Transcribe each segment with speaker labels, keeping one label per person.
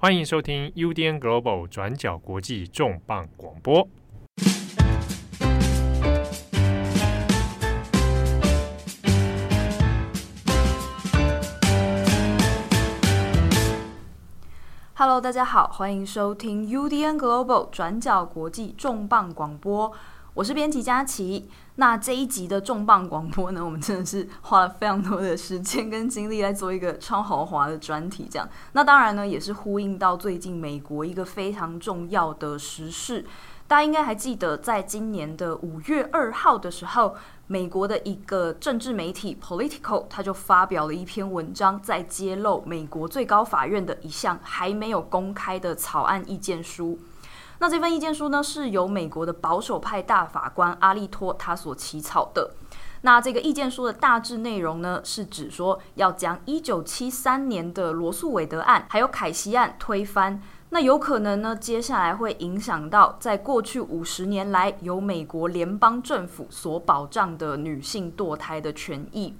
Speaker 1: 欢迎收听 UDN Global 转角国际重磅广播。
Speaker 2: Hello，大家好，欢迎收听 UDN Global 转角国际重磅广播。我是编辑佳琪。那这一集的重磅广播呢，我们真的是花了非常多的时间跟精力来做一个超豪华的专题，这样。那当然呢，也是呼应到最近美国一个非常重要的时事。大家应该还记得，在今年的五月二号的时候，美国的一个政治媒体 Politico，他就发表了一篇文章，在揭露美国最高法院的一项还没有公开的草案意见书。那这份意见书呢，是由美国的保守派大法官阿利托他所起草的。那这个意见书的大致内容呢，是指说要将一九七三年的罗诉韦德案还有凯西案推翻。那有可能呢，接下来会影响到在过去五十年来由美国联邦政府所保障的女性堕胎的权益。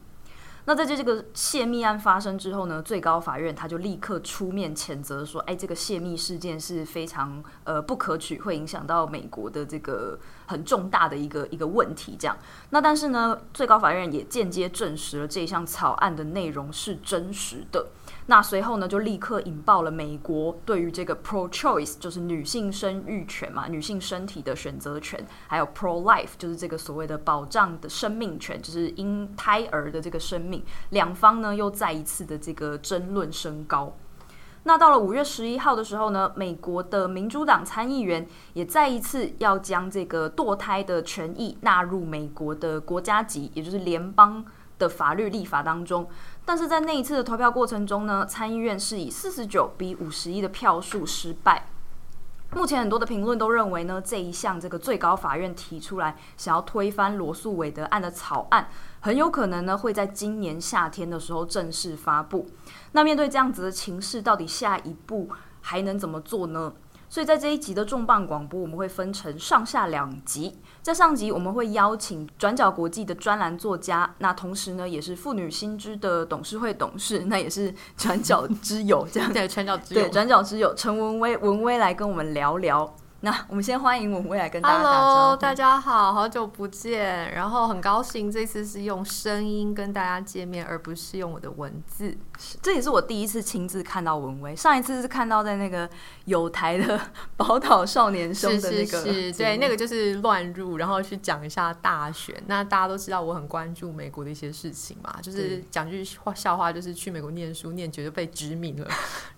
Speaker 2: 那在这这个泄密案发生之后呢，最高法院他就立刻出面谴责说，哎，这个泄密事件是非常呃不可取，会影响到美国的这个很重大的一个一个问题。这样，那但是呢，最高法院也间接证实了这项草案的内容是真实的。那随后呢，就立刻引爆了美国对于这个 pro-choice，就是女性生育权嘛，女性身体的选择权，还有 pro-life，就是这个所谓的保障的生命权，就是因胎儿的这个生命，两方呢又再一次的这个争论升高。那到了五月十一号的时候呢，美国的民主党参议员也再一次要将这个堕胎的权益纳入美国的国家级，也就是联邦的法律立法当中。但是在那一次的投票过程中呢，参议院是以四十九比五十一的票数失败。目前很多的评论都认为呢，这一项这个最高法院提出来想要推翻罗诉韦德案的草案，很有可能呢会在今年夏天的时候正式发布。那面对这样子的情势，到底下一步还能怎么做呢？所以在这一集的重磅广播，我们会分成上下两集。在上集我们会邀请转角国际的专栏作家，那同时呢也是妇女新知的董事会董事，那也是转角之友这样。
Speaker 3: 对，转角之友。
Speaker 2: 对，转角之友陈文威，文威来跟我们聊聊。那我们先欢迎文威来跟大家打招呼。
Speaker 3: Hello，大家好，好久不见，然后很高兴这次是用声音跟大家见面，而不是用我的文字。
Speaker 2: 这也是我第一次亲自看到文威，上一次是看到在那个有台的 宝岛少年兄的那个，
Speaker 3: 是是是，对，那个就是乱入，然后去讲一下大选。那大家都知道我很关注美国的一些事情嘛，就是讲句话笑话，就是去美国念书念久就被殖民了，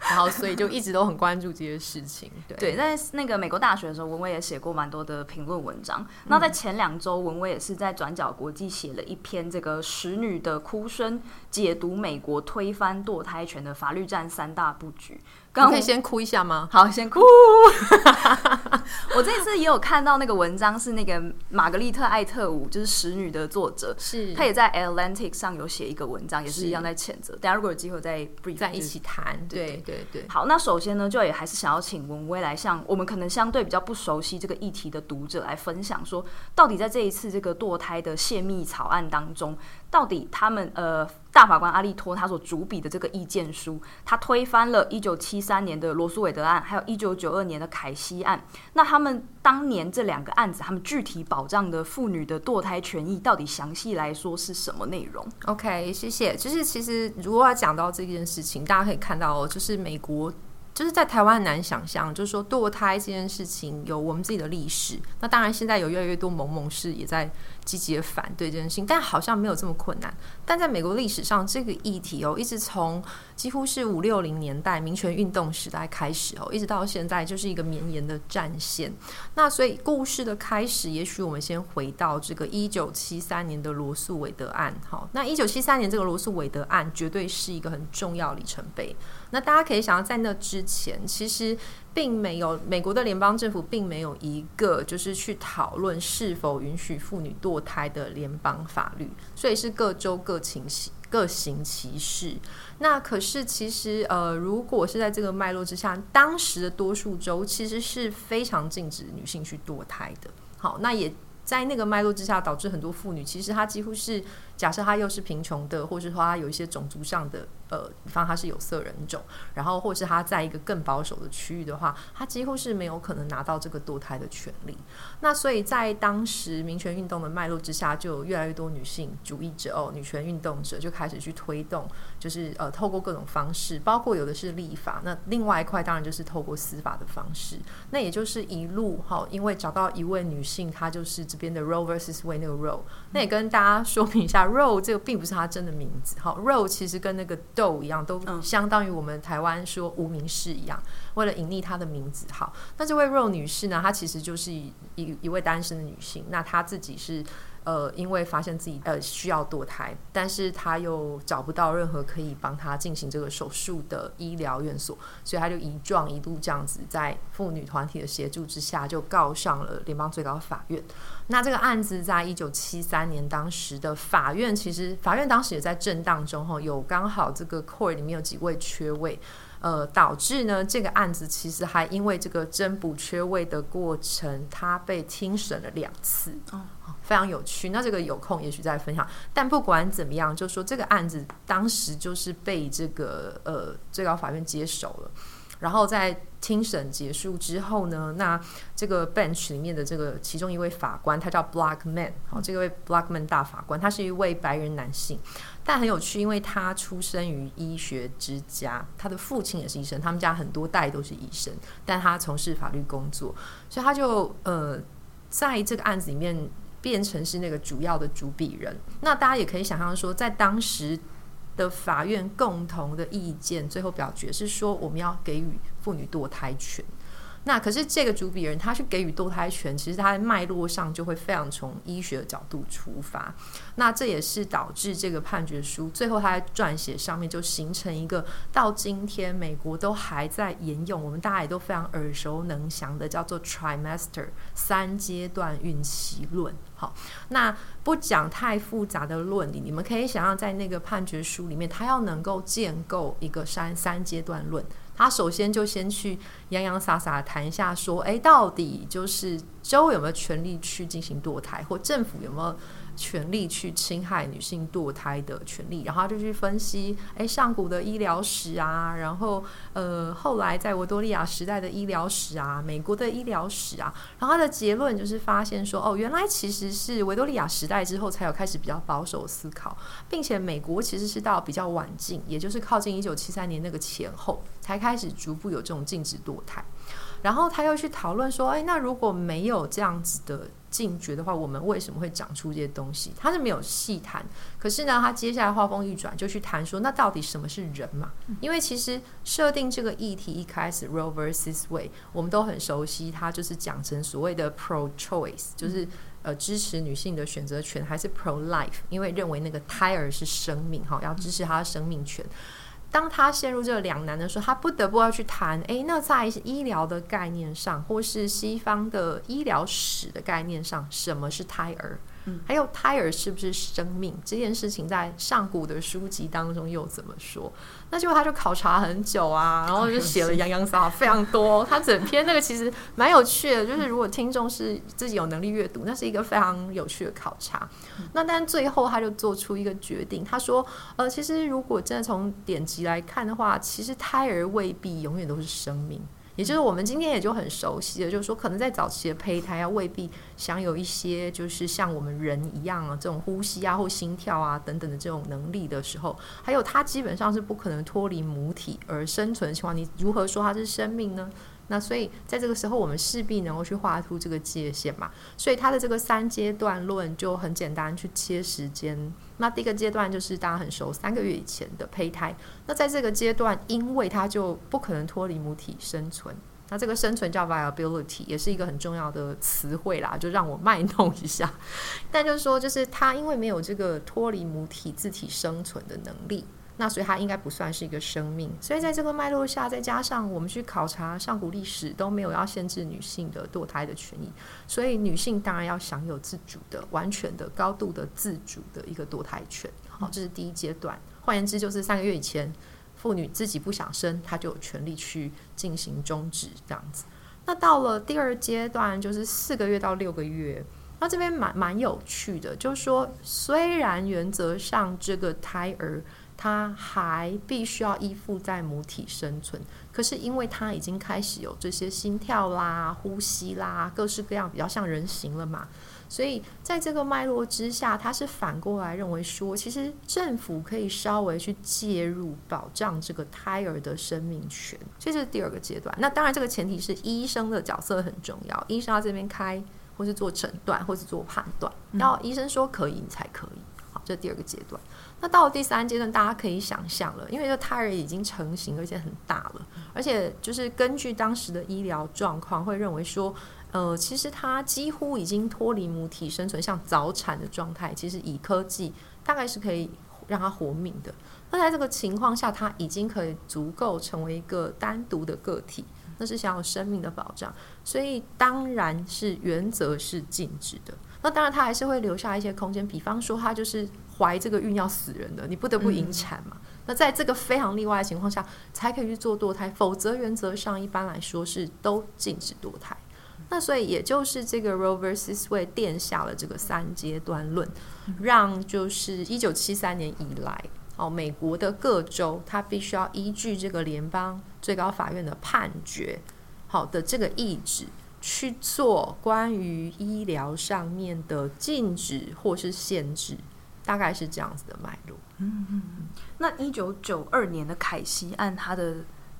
Speaker 3: 然后所以就一直都很关注这些事情。对，
Speaker 2: 对，在那个美国大选的时候，文威也写过蛮多的评论文章。那在前两周，文威也是在转角国际写了一篇这个使女的哭声，解读美国推翻。堕胎权的法律战三大布局，
Speaker 3: 刚可以先哭一下吗？
Speaker 2: 好，先哭。我这次也有看到那个文章，是那个玛格丽特·艾特伍，就是《使女》的作者，
Speaker 3: 是
Speaker 2: 她也在 Atlantic 上有写一个文章，也是一样在谴责。大家如果有机会再 brief
Speaker 3: 在一起谈，对
Speaker 2: 对
Speaker 3: 对对。
Speaker 2: 好，那首先呢，就也还是想要请文威来向我们可能相对比较不熟悉这个议题的读者来分享，说到底在这一次这个堕胎的泄密草案当中。到底他们呃，大法官阿利托他所主笔的这个意见书，他推翻了一九七三年的罗诉韦德案，还有一九九二年的凯西案。那他们当年这两个案子，他们具体保障的妇女的堕胎权益，到底详细来说是什么内容
Speaker 3: ？OK，谢谢。就是其实如果要讲到这件事情，大家可以看到，就是美国。就是在台湾难想象，就是说堕胎这件事情有我们自己的历史。那当然，现在有越来越多某某氏也在积极的反对这件事情，但好像没有这么困难。但在美国历史上，这个议题哦，一直从几乎是五六零年代民权运动时代开始哦，一直到现在就是一个绵延的战线。那所以故事的开始，也许我们先回到这个一九七三年的罗诉韦德案。好，那一九七三年这个罗诉韦德案绝对是一个很重要里程碑。那大家可以想到，在那之前，其实并没有美国的联邦政府并没有一个就是去讨论是否允许妇女堕胎的联邦法律，所以是各州各行其各行其事。那可是其实呃，如果是在这个脉络之下，当时的多数州其实是非常禁止女性去堕胎的。好，那也在那个脉络之下，导致很多妇女其实她几乎是。假设他又是贫穷的，或是说他有一些种族上的。呃，比方他是有色人种，然后或是他在一个更保守的区域的话，他几乎是没有可能拿到这个堕胎的权利。那所以在当时民权运动的脉络之下，就有越来越多女性主义者哦，女权运动者就开始去推动，就是呃，透过各种方式，包括有的是立法，那另外一块当然就是透过司法的方式。那也就是一路哈、因为找到一位女性，她就是这边的 Roe versus Wade 那个 Roe。那也跟大家说明一下，Roe 这个并不是她真的名字，好、哦，Roe 其实跟那个。豆一样，都相当于我们台湾说无名氏一样，为了隐匿她的名字。好，那这位 Roe 女士呢，她其实就是一一位单身的女性。那她自己是呃，因为发现自己呃需要堕胎，但是她又找不到任何可以帮她进行这个手术的医疗院所，所以她就一撞一度这样子，在妇女团体的协助之下，就告上了联邦最高法院。那这个案子在一九七三年，当时的法院其实法院当时也在震荡中，哈，有刚好这个 court 里面有几位缺位，呃，导致呢这个案子其实还因为这个增补缺位的过程，它被听审了两次，哦，非常有趣。那这个有空也许再分享。但不管怎么样，就说这个案子当时就是被这个呃最高法院接手了。然后在庭审结束之后呢，那这个 bench 里面的这个其中一位法官，他叫 Blackman，好，这位 Blackman 大法官，他是一位白人男性，但很有趣，因为他出生于医学之家，他的父亲也是医生，他们家很多代都是医生，但他从事法律工作，所以他就呃在这个案子里面变成是那个主要的主笔人。那大家也可以想象说，在当时。的法院共同的意见，最后表决是说，我们要给予妇女堕胎权。那可是这个主笔人，他去给予堕胎权，其实他在脉络上就会非常从医学的角度出发。那这也是导致这个判决书最后他在撰写上面就形成一个到今天美国都还在沿用，我们大家也都非常耳熟能详的叫做 trimester 三阶段孕期论。好，那不讲太复杂的论理，你们可以想象在那个判决书里面，他要能够建构一个三三阶段论。他首先就先去洋洋洒洒谈一下，说，哎，到底就是州有没有权利去进行堕胎，或政府有没有？权利去侵害女性堕胎的权利，然后他就去分析，哎，上古的医疗史啊，然后呃，后来在维多利亚时代的医疗史啊，美国的医疗史啊，然后他的结论就是发现说，哦，原来其实是维多利亚时代之后才有开始比较保守思考，并且美国其实是到比较晚近，也就是靠近一九七三年那个前后，才开始逐步有这种禁止堕胎。然后他又去讨论说，哎，那如果没有这样子的禁绝的话，我们为什么会长出这些东西？他是没有细谈。可是呢，他接下来话锋一转，就去谈说，那到底什么是人嘛？因为其实设定这个议题一开始，Roe versus Wade，我们都很熟悉，他就是讲成所谓的 pro-choice，就是呃支持女性的选择权，还是 pro-life，因为认为那个胎儿是生命，哈，要支持他的生命权。当他陷入这个两难的时候，他不得不要去谈：诶，那在医疗的概念上，或是西方的医疗史的概念上，什么是胎儿？还有胎儿是不是生命这件事情，在上古的书籍当中又怎么说？那结果他就考察很久啊，然后就写了洋洋洒洒非常多。他整篇那个其实蛮有趣的，就是如果听众是自己有能力阅读，那是一个非常有趣的考察。那但最后他就做出一个决定，他说：呃，其实如果真的从典籍来看的话，其实胎儿未必永远都是生命。也就是我们今天也就很熟悉的，就是说，可能在早期的胚胎啊，未必享有一些就是像我们人一样啊，这种呼吸啊或心跳啊等等的这种能力的时候，还有它基本上是不可能脱离母体而生存的情况，你如何说它是生命呢？那所以在这个时候，我们势必能够去画出这个界限嘛。所以它的这个三阶段论就很简单，去切时间。那第一个阶段就是大家很熟，三个月以前的胚胎。那在这个阶段，因为它就不可能脱离母体生存，那这个生存叫 viability，也是一个很重要的词汇啦，就让我卖弄一下。但就是说，就是它因为没有这个脱离母体自体生存的能力。那所以它应该不算是一个生命，所以在这个脉络下，再加上我们去考察上古历史都没有要限制女性的堕胎的权益，所以女性当然要享有自主的、完全的、高度的自主的一个堕胎权。好，这是第一阶段。换言之，就是三个月以前，妇女自己不想生，她就有权利去进行终止这样子。那到了第二阶段，就是四个月到六个月。那这边蛮蛮有趣的，就是说，虽然原则上这个胎儿他还必须要依附在母体生存，可是因为他已经开始有这些心跳啦、呼吸啦，各式各样比较像人形了嘛，所以在这个脉络之下，他是反过来认为说，其实政府可以稍微去介入保障这个胎儿的生命权，这是第二个阶段。那当然，这个前提是医生的角色很重要，医生要这边开。或是做诊断，或是做判断，然后医生说可以，你才可以。好，这是第二个阶段。那到了第三阶段，大家可以想象了，因为这胎儿已经成型，而且很大了，而且就是根据当时的医疗状况，会认为说，呃，其实他几乎已经脱离母体生存，像早产的状态，其实以科技大概是可以让他活命的。那在这个情况下，他已经可以足够成为一个单独的个体。那是想有生命的保障，所以当然是原则是禁止的。那当然他还是会留下一些空间，比方说他就是怀这个孕要死人的，你不得不引产嘛。嗯、那在这个非常例外的情况下，才可以去做堕胎，否则原则上一般来说是都禁止堕胎。那所以也就是这个 Roe vs Wade 奠下了这个三阶段论，让就是一九七三年以来。哦，美国的各州，它必须要依据这个联邦最高法院的判决，好的这个意志去做关于医疗上面的禁止或是限制，大概是这样子的脉络。
Speaker 2: 嗯嗯嗯。那一九九二年的凯西案，它的。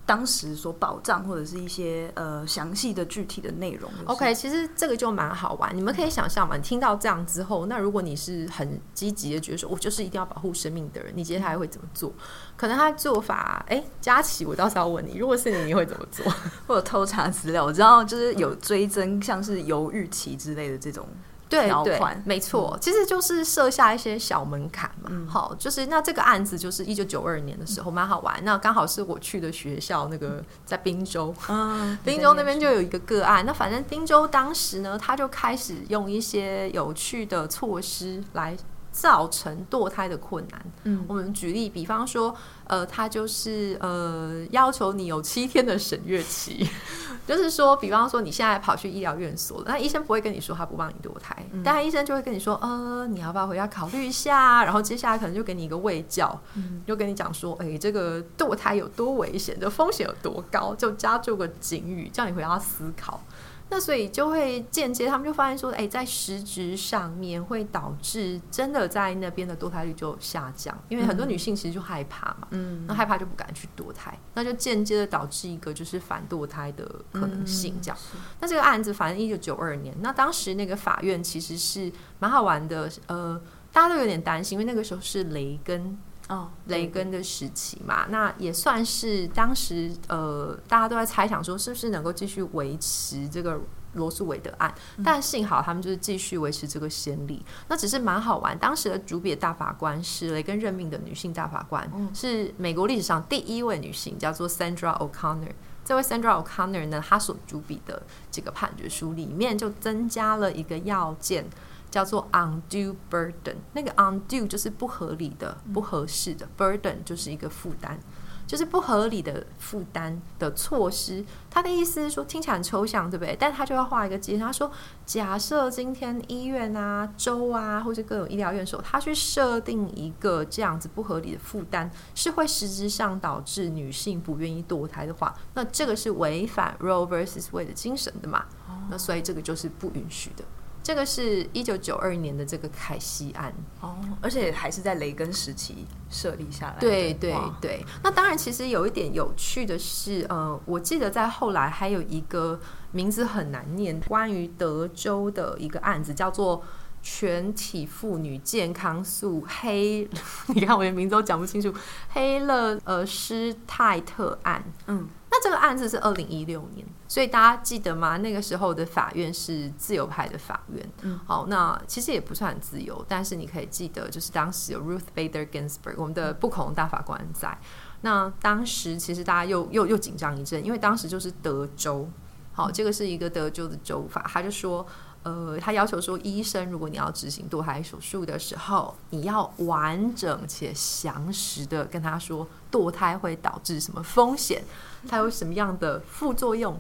Speaker 2: 当时所保障或者是一些呃详细的具体的内容。
Speaker 3: OK，其实这个就蛮好玩。你们可以想象嘛，你听到这样之后，那如果你是很积极的觉得说，我就是一定要保护生命的人，你接下来会怎么做？可能他做法，哎，佳琪，我倒是要问你，如果是你，你会怎么做？
Speaker 2: 或者偷查资料？我知道就是有追征，像是犹豫期之类的这种。
Speaker 3: 对对，没错，其实就是设下一些小门槛嘛。嗯、好，就是那这个案子就是一九九二年的时候，蛮好玩。那刚好是我去的学校，那个在滨州，嗯，宾州那边就有一个个案。那反正滨州当时呢，他就开始用一些有趣的措施来。造成堕胎的困难。嗯，我们举例，比方说，呃，他就是呃，要求你有七天的审阅期，就是说，比方说，你现在跑去医疗院所，那医生不会跟你说他不帮你堕胎，嗯、但医生就会跟你说，呃，你要不要回家考虑一下？然后接下来可能就给你一个喂教，嗯、就跟你讲说，哎、欸，这个堕胎有多危险，这风险有多高，就加注个警语，叫你回家思考。那所以就会间接，他们就发现说，哎，在实质上面会导致真的在那边的堕胎率就下降，因为很多女性其实就害怕嘛，嗯，那害怕就不敢去堕胎，那就间接的导致一个就是反堕胎的可能性这样。嗯、那这个案子反正一九九二年，那当时那个法院其实是蛮好玩的，呃，大家都有点担心，因为那个时候是雷根。哦，雷根的时期嘛，那也算是当时呃，大家都在猜想说，是不是能够继续维持这个罗素韦德案？嗯、但幸好他们就是继续维持这个先例。那只是蛮好玩，当时的主笔大法官是雷根任命的女性大法官，嗯、是美国历史上第一位女性，叫做 Sandra O'Connor。这位 Sandra O'Connor 呢，她所主笔的这个判决书里面就增加了一个要件。叫做 undue burden，那个 undue 就是不合理的、不合适的、嗯、burden 就是一个负担，就是不合理的负担的措施。他的意思是说，听起来很抽象，对不对？但他就要画一个界线。他说，假设今天医院啊、州啊，或者各种医疗院所，他去设定一个这样子不合理的负担，是会实质上导致女性不愿意堕胎的话，那这个是违反 Roe versus Wade 的精神的嘛？哦、那所以这个就是不允许的。这个是一九九二年的这个凯西案
Speaker 2: 哦，而且还是在雷根时期设立下来
Speaker 3: 的。对对对，那当然，其实有一点有趣的是，呃，我记得在后来还有一个名字很难念，关于德州的一个案子，叫做全体妇女健康诉黑，你看我连名字都讲不清楚，黑勒呃施泰特案，嗯。那这个案子是二零一六年，所以大家记得吗？那个时候的法院是自由派的法院。嗯，好，那其实也不算很自由，但是你可以记得，就是当时有 Ruth Bader Ginsburg，我们的不恐龙大法官在。那当时其实大家又又又紧张一阵，因为当时就是德州，好，这个是一个德州的州法，他就说。呃，他要求说，医生如果你要执行堕胎手术的时候，你要完整且详实的跟他说，堕胎会导致什么风险，它有什么样的副作用，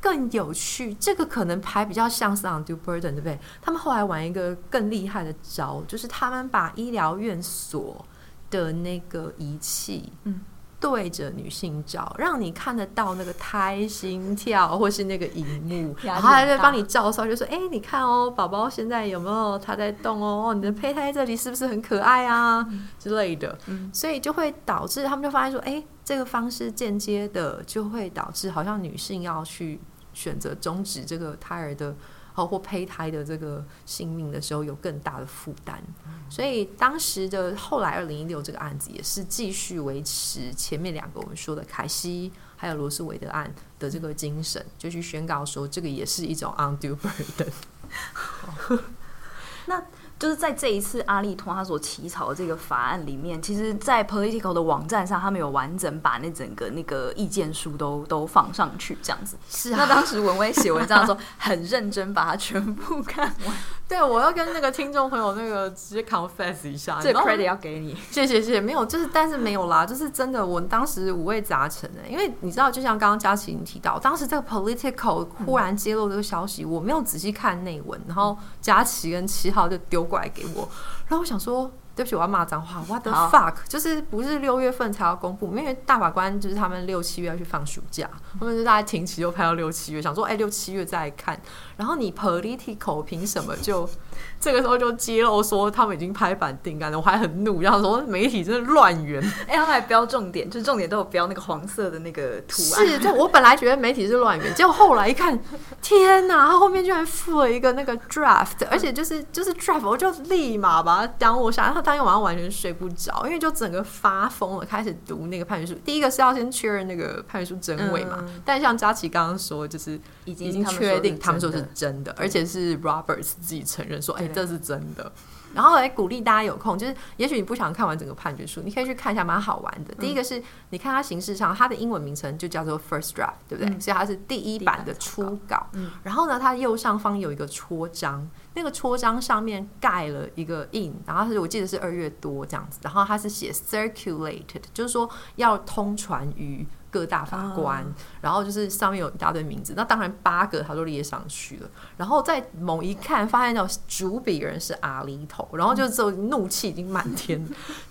Speaker 3: 更有趣，这个可能还比较像是 undue burden，对不对？他们后来玩一个更厉害的招，就是他们把医疗院所的那个仪器，嗯。对着女性照，让你看得到那个胎心跳，或是那个荧幕，然后还在帮你照烧，就说：“哎，你看哦，宝宝现在有没有他在动哦？你的胚胎这里是不是很可爱啊？嗯、之类的。嗯”所以就会导致他们就发现说：“哎，这个方式间接的就会导致，好像女性要去选择终止这个胎儿的。”或胚胎的这个性命的时候有更大的负担，所以当时的后来二零一六这个案子也是继续维持前面两个我们说的凯西还有罗斯韦德案的这个精神，就去宣告说这个也是一种 undue burden。
Speaker 2: 那。就是在这一次阿利托他所起草的这个法案里面，其实，在 Political 的网站上，他们有完整把那整个那个意见书都都放上去，这样子。
Speaker 3: 是啊。
Speaker 2: 那当时文威写文章的时候，很认真把它全部看完。
Speaker 3: 对，我要跟那个听众朋友那个直接 confess 一下，
Speaker 2: 这个 credit 要给你。
Speaker 3: 谢谢谢谢，没有，就是但是没有啦，就是真的，我当时五味杂陈的，因为你知道，就像刚刚佳琪你提到，当时这个 political 忽然揭露这个消息，嗯、我没有仔细看内文，然后佳琪跟七号就丢。过来给我，然后我想说，对不起，我要骂脏话。What the fuck？就是不是六月份才要公布？因为大法官就是他们六七月要去放暑假，他们就大家停期又拍到六七月，想说，哎，六七月再看。然后你 political 凭什么就？这个时候就揭露说他们已经拍板定案了，我还很怒，然后说媒体真的乱源。
Speaker 2: 哎，他们还标重点，就是重点都有标那个黄色的那个图案。
Speaker 3: 是，就我本来觉得媒体是乱源，结果后来一看，天哪，他后面居然附了一个那个 draft，而且就是就是 draft，我就立马把它当我下，然后当天晚上完全睡不着，因为就整个发疯了，开始读那个判决书。第一个是要先确认那个判决书真伪嘛，嗯、但像佳琪刚刚说，就是已经已经确定他们说是真的，而且是 Roberts 自己承认说，哎。这是真的，然后来鼓励大家有空，就是也许你不想看完整个判决书，你可以去看一下，蛮好玩的。嗯、第一个是你看它形式上，它的英文名称就叫做 First Draft，对不对？嗯、所以它是第一版的初稿。嗯、然后呢，它右上方有一个戳章，那个戳章上面盖了一个印，然后是我记得是二月多这样子，然后它是写 Circulated，就是说要通传于。各大法官，哦、然后就是上面有一大堆名字，那当然八个他都列上去了。然后在某一看，发现到主笔人是阿里头，然后就之后怒气已经满天，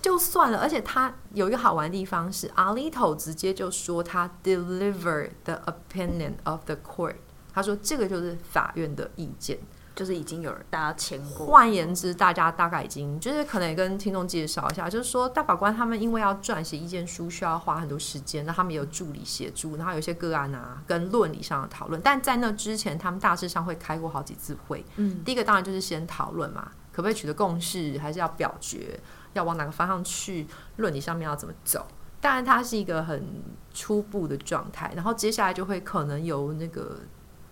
Speaker 3: 就算了。而且他有一个好玩的地方是，阿里头直接就说他 deliver the opinion of the court，他说这个就是法院的意见。
Speaker 2: 就是已经有人大家签过。
Speaker 3: 换言之，大家大概已经就是可能也跟听众介绍一下，就是说大法官他们因为要撰写意见书，需要花很多时间，那他们也有助理协助，然后有些个案啊跟论理上的讨论。但在那之前，他们大致上会开过好几次会。嗯，第一个当然就是先讨论嘛，可不可以取得共识，还是要表决，要往哪个方向去，论理上面要怎么走。当然，它是一个很初步的状态，然后接下来就会可能由那个。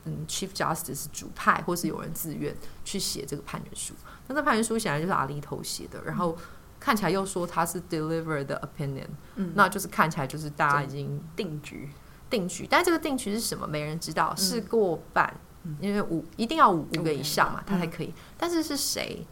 Speaker 3: 嗯，Chief Justice 主派，或是有人自愿去写这个判决书。那这判决书显然就是阿里头写的，然后看起来又说他是 deliver the opinion，嗯，那就是看起来就是大家已经
Speaker 2: 定局，
Speaker 3: 定局。但这个定局是什么？没人知道，是过半，因为五一定要五五个以上嘛，他才可以。但是是谁？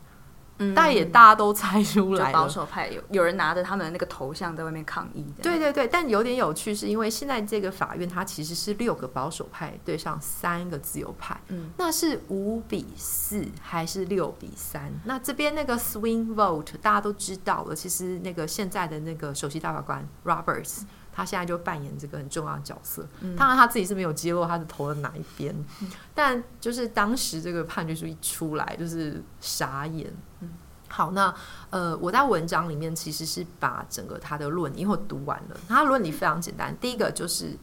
Speaker 3: 嗯，但也大家都猜出来了，
Speaker 2: 保守派有有人拿着他们的那个头像在外面抗议。
Speaker 3: 对对对，但有点有趣，是因为现在这个法院它其实是六个保守派对上三个自由派，嗯，那是五比四还是六比三？那这边那个 swing vote 大家都知道了，其实那个现在的那个首席大法官 Roberts。他现在就扮演这个很重要的角色，嗯、当然他自己是没有揭露他是投的哪一边，嗯、但就是当时这个判决书一出来，就是傻眼。嗯、好，那呃，我在文章里面其实是把整个他的论因为我读完了，他的论理非常简单，第一个就是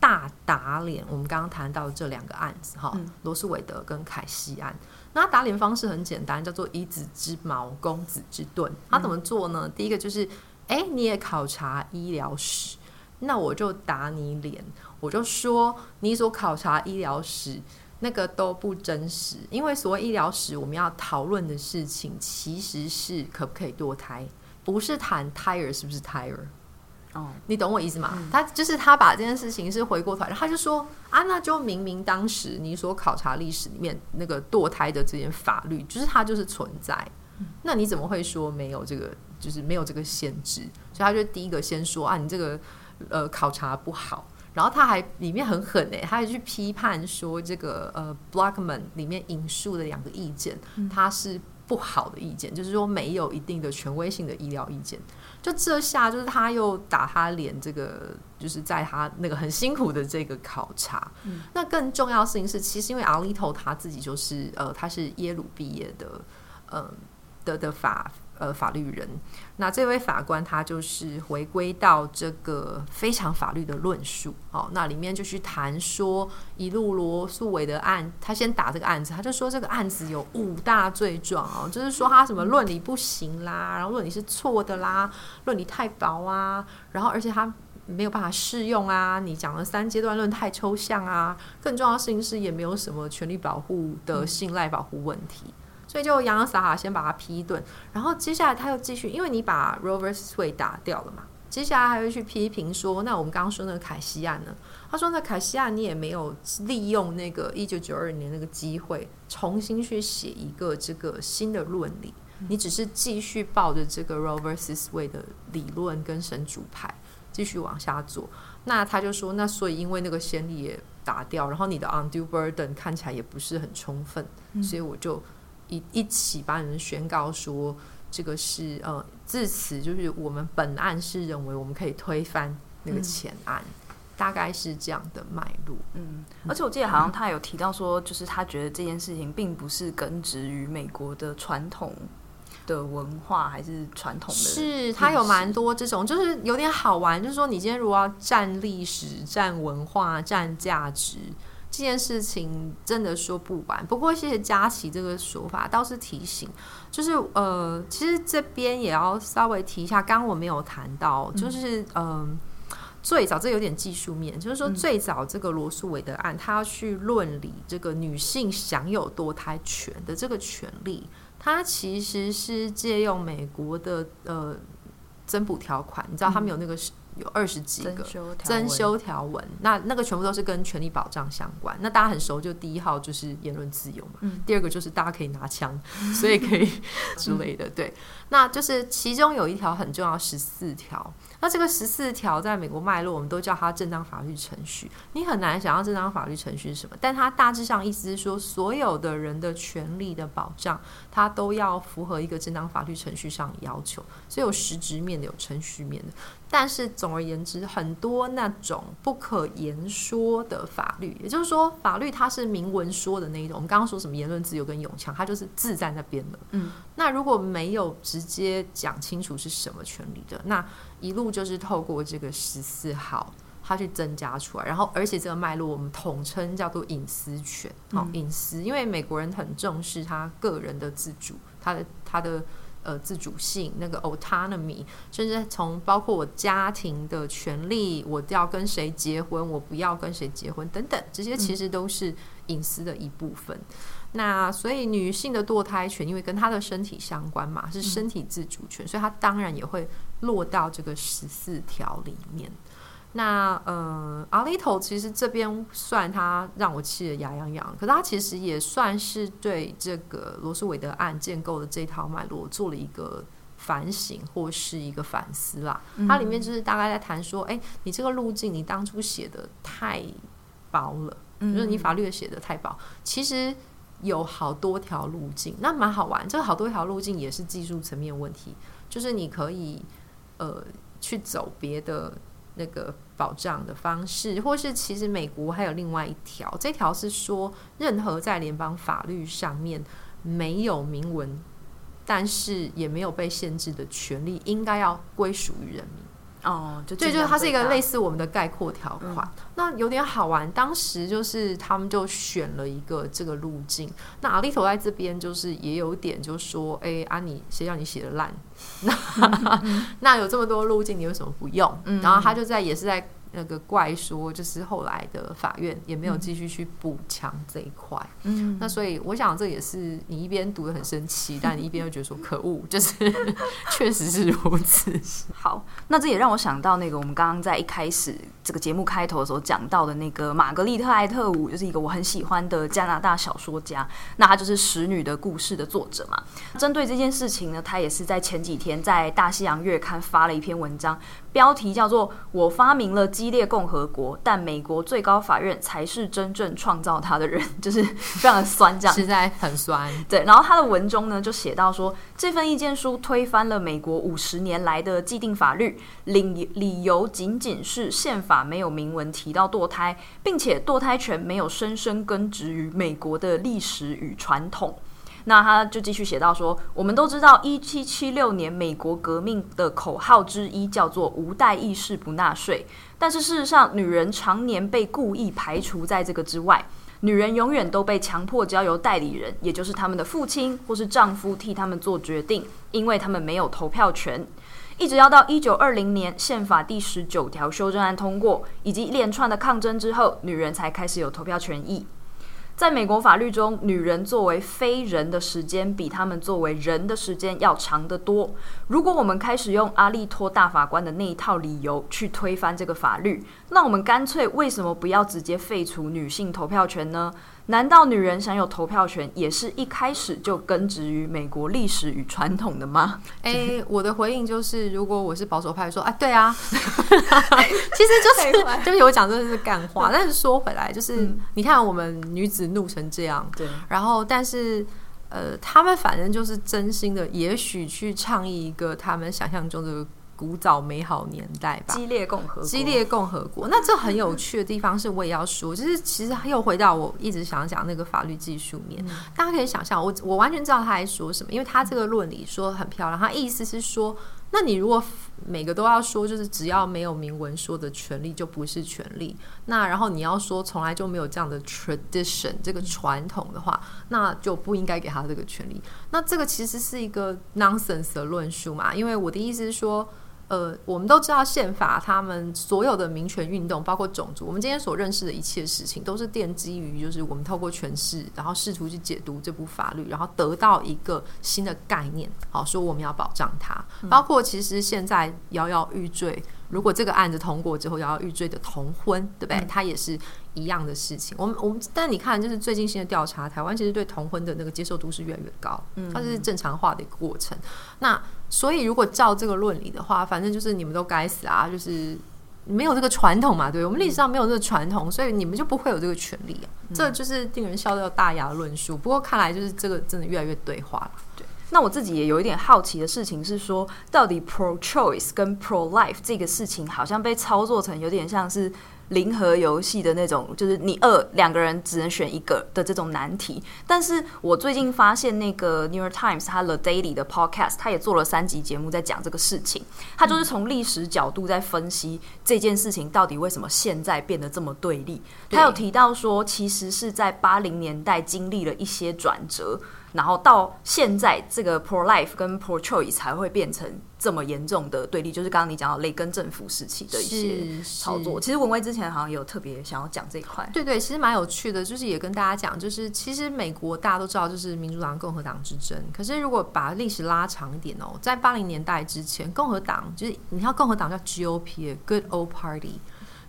Speaker 3: 大打脸我们刚刚谈到这两个案子哈，罗斯韦德跟凯西案，那他打脸方式很简单，叫做以子之矛攻子之盾。他怎么做呢？嗯、第一个就是，哎，你也考察医疗史。那我就打你脸，我就说你所考察医疗史那个都不真实，因为所谓医疗史，我们要讨论的事情其实是可不可以堕胎，不是谈胎儿是不是胎儿。哦，你懂我意思吗？嗯、他就是他把这件事情是回过头来，他就说啊，那就明明当时你所考察历史里面那个堕胎的这件法律，就是它就是存在，嗯、那你怎么会说没有这个，就是没有这个限制？所以他就第一个先说啊，你这个。呃，考察不好，然后他还里面很狠哎，他还去批判说这个呃 Blockman 里面引述的两个意见，他是不好的意见，就是说没有一定的权威性的医疗意见。就这下，就是他又打他脸，这个就是在他那个很辛苦的这个考察。嗯、那更重要的事情是，其实因为 Alito 他自己就是呃，他是耶鲁毕业的，呃的的法。呃，法律人，那这位法官他就是回归到这个非常法律的论述哦，那里面就去谈说一路罗素韦的案，他先打这个案子，他就说这个案子有五大罪状哦，就是说他什么论理不行啦，然后论理是错的啦，论理太薄啊，然后而且他没有办法适用啊，你讲了三阶段论太抽象啊，更重要的事情是也没有什么权利保护的信赖保护问题。所以就洋洋洒洒先把他批一顿，然后接下来他又继续，因为你把 Roe vs Wade 打掉了嘛，接下来还会去批评说，那我们刚刚说那个凯西案呢？他说那凯西案你也没有利用那个一九九二年那个机会，重新去写一个这个新的论理，你只是继续抱着这个 Roe vs Wade 的理论跟神主牌继续往下做。那他就说，那所以因为那个先例也打掉，然后你的 undue burden 看起来也不是很充分，所以我就。一一起把你们宣告说，这个是呃，自此就是我们本案是认为我们可以推翻那个前案，嗯、大概是这样的脉络。嗯，
Speaker 2: 而且我记得好像他有提到说，就是他觉得这件事情并不是根植于美国的传统的文化，还是传统的。
Speaker 3: 是他有蛮多这种，就是有点好玩，就是说你今天如果要站历史、站文化、站价值。这件事情真的说不完，不过谢谢佳琪这个说法倒是提醒，就是呃，其实这边也要稍微提一下，刚刚我没有谈到，就是嗯、呃，最早这有点技术面，就是说最早这个罗素韦德案，他要去论理这个女性享有堕胎权的这个权利，它其实是借用美国的呃增补条款，你知道他们有那个是。有二十几个增修条文，那那个全部都是跟权利保障相关。那大家很熟，就第一号就是言论自由嘛，嗯、第二个就是大家可以拿枪，所以可以之类的。对，那就是其中有一条很重要，十四条。那这个十四条在美国脉络，我们都叫它正当法律程序。你很难想象正当法律程序是什么，但它大致上意思是说，所有的人的权利的保障，它都要符合一个正当法律程序上的要求。所以有实质面的，有程序面的。但是总而言之，很多那种不可言说的法律，也就是说，法律它是明文说的那一种。我们刚刚说什么言论自由跟永强，它就是字在那边的。嗯，那如果没有直接讲清楚是什么权利的，那一路就是透过这个十四号，它去增加出来。然后，而且这个脉络我们统称叫做隐私权。好，哦，隐私，因为美国人很重视他个人的自主，他的他的。呃，自主性那个 autonomy，甚至从包括我家庭的权利，我要跟谁结婚，我不要跟谁结婚等等，这些其实都是隐私的一部分。嗯、那所以女性的堕胎权，因为跟她的身体相关嘛，是身体自主权，嗯、所以她当然也会落到这个十四条里面。那呃阿 l i t o 其实这边算他让我气得牙痒痒，可是他其实也算是对这个罗斯韦德案建构的这套脉络做了一个反省或是一个反思啦。嗯、它里面就是大概在谈说，哎，你这个路径你当初写的太薄了，嗯、就是你法律写的太薄，其实有好多条路径，那蛮好玩。这个好多条路径也是技术层面问题，就是你可以呃去走别的。那个保障的方式，或是其实美国还有另外一条，这条是说，任何在联邦法律上面没有明文，但是也没有被限制的权利，应该要归属于人民。哦，就对，就是它是一个类似我们的概括条款。嗯、那有点好玩，当时就是他们就选了一个这个路径。那 Alito 在这边就是也有点就说，哎，啊你谁让你写的烂？那那有这么多路径，你为什么不用？嗯、然后他就在也是在。那个怪说，就是后来的法院也没有继续去补强这一块。嗯，那所以我想，这也是你一边读的很生气，但你一边又觉得说 可恶，就是 确实是如此。
Speaker 2: 好，那这也让我想到那个我们刚刚在一开始这个节目开头的时候讲到的那个玛格丽特·艾特伍，就是一个我很喜欢的加拿大小说家。那他就是《使女的故事》的作者嘛。针对这件事情呢，他也是在前几天在《大西洋月刊》发了一篇文章，标题叫做“我发明了激烈共和国，但美国最高法院才是真正创造它的人”，就是非常的酸，这样
Speaker 3: 实在很酸。
Speaker 2: 对，然后他的文中呢就写到说，这份意见书推翻了美国五十年来的既定法律，理理由仅仅是宪法没有明文提到堕胎，并且堕胎权没有深深根植于美国的历史与传统。那他就继续写到说，我们都知道，一七七六年美国革命的口号之一叫做“无代议士不纳税”，但是事实上，女人常年被故意排除在这个之外。女人永远都被强迫交由代理人，也就是他们的父亲或是丈夫替他们做决定，因为他们没有投票权。一直要到一九二零年宪法第十九条修正案通过，以及一连串的抗争之后，女人才开始有投票权益。在美国法律中，女人作为非人的时间比他们作为人的时间要长得多。如果我们开始用阿利托大法官的那一套理由去推翻这个法律，那我们干脆为什么不要直接废除女性投票权呢？难道女人享有投票权也是一开始就根植于美国历史与传统的吗？
Speaker 3: 哎、欸，我的回应就是，如果我是保守派说，说啊，对啊，其实就是就是我讲真的是干话。但是说回来，就是、嗯、你看我们女子怒成这样，对，然后但是呃，他们反正就是真心的，也许去倡议一个他们想象中的。古早美好年代吧，
Speaker 2: 激烈共和国，
Speaker 3: 激烈共和国。那这很有趣的地方是，我也要说，就是其实又回到我一直想讲那个法律技术面。嗯、大家可以想象，我我完全知道他在说什么，因为他这个论理说得很漂亮。他意思是说，那你如果每个都要说，就是只要没有明文说的权利就不是权利。那然后你要说从来就没有这样的 tradition 这个传统的话，那就不应该给他这个权利。那这个其实是一个 nonsense 的论述嘛，因为我的意思是说。呃，我们都知道宪法，他们所有的民权运动，包括种族，我们今天所认识的一切事情，都是奠基于就是我们透过诠释，然后试图去解读这部法律，然后得到一个新的概念，好说我们要保障它。包括其实现在摇摇欲坠，如果这个案子通过之后，摇摇欲坠的同婚，对不对？它也是一样的事情。我们我们，但你看，就是最近新的调查，台湾其实对同婚的那个接受度是越来越高，它是正常化的一个过程。那所以，如果照这个论理的话，反正就是你们都该死啊！就是没有这个传统嘛，对，我们历史上没有这个传统，所以你们就不会有这个权利啊。嗯、这就是令人笑掉大牙的论述。不过看来就是这个真的越来越对话了。对，
Speaker 2: 那我自己也有一点好奇的事情是说，到底 pro choice 跟 pro life 这个事情，好像被操作成有点像是。零和游戏的那种，就是你二两个人只能选一个的这种难题。但是我最近发现，那个 New York Times 它 The Daily 的 Podcast，它也做了三集节目在讲这个事情。它就是从历史角度在分析这件事情到底为什么现在变得这么对立。它有提到说，其实是在八零年代经历了一些转折。然后到现在，这个 pro life 跟 pro choice 才会变成这么严重的对立，就是刚刚你讲到雷根政府时期的一些操作。其实文威之前好像有特别想要讲这一块。
Speaker 3: 对对，其实蛮有趣的，就是也跟大家讲，就是其实美国大家都知道，就是民主党、共和党之争。可是如果把历史拉长一点哦，在八零年代之前，共和党就是你看共和党叫 GOP，Good Old Party。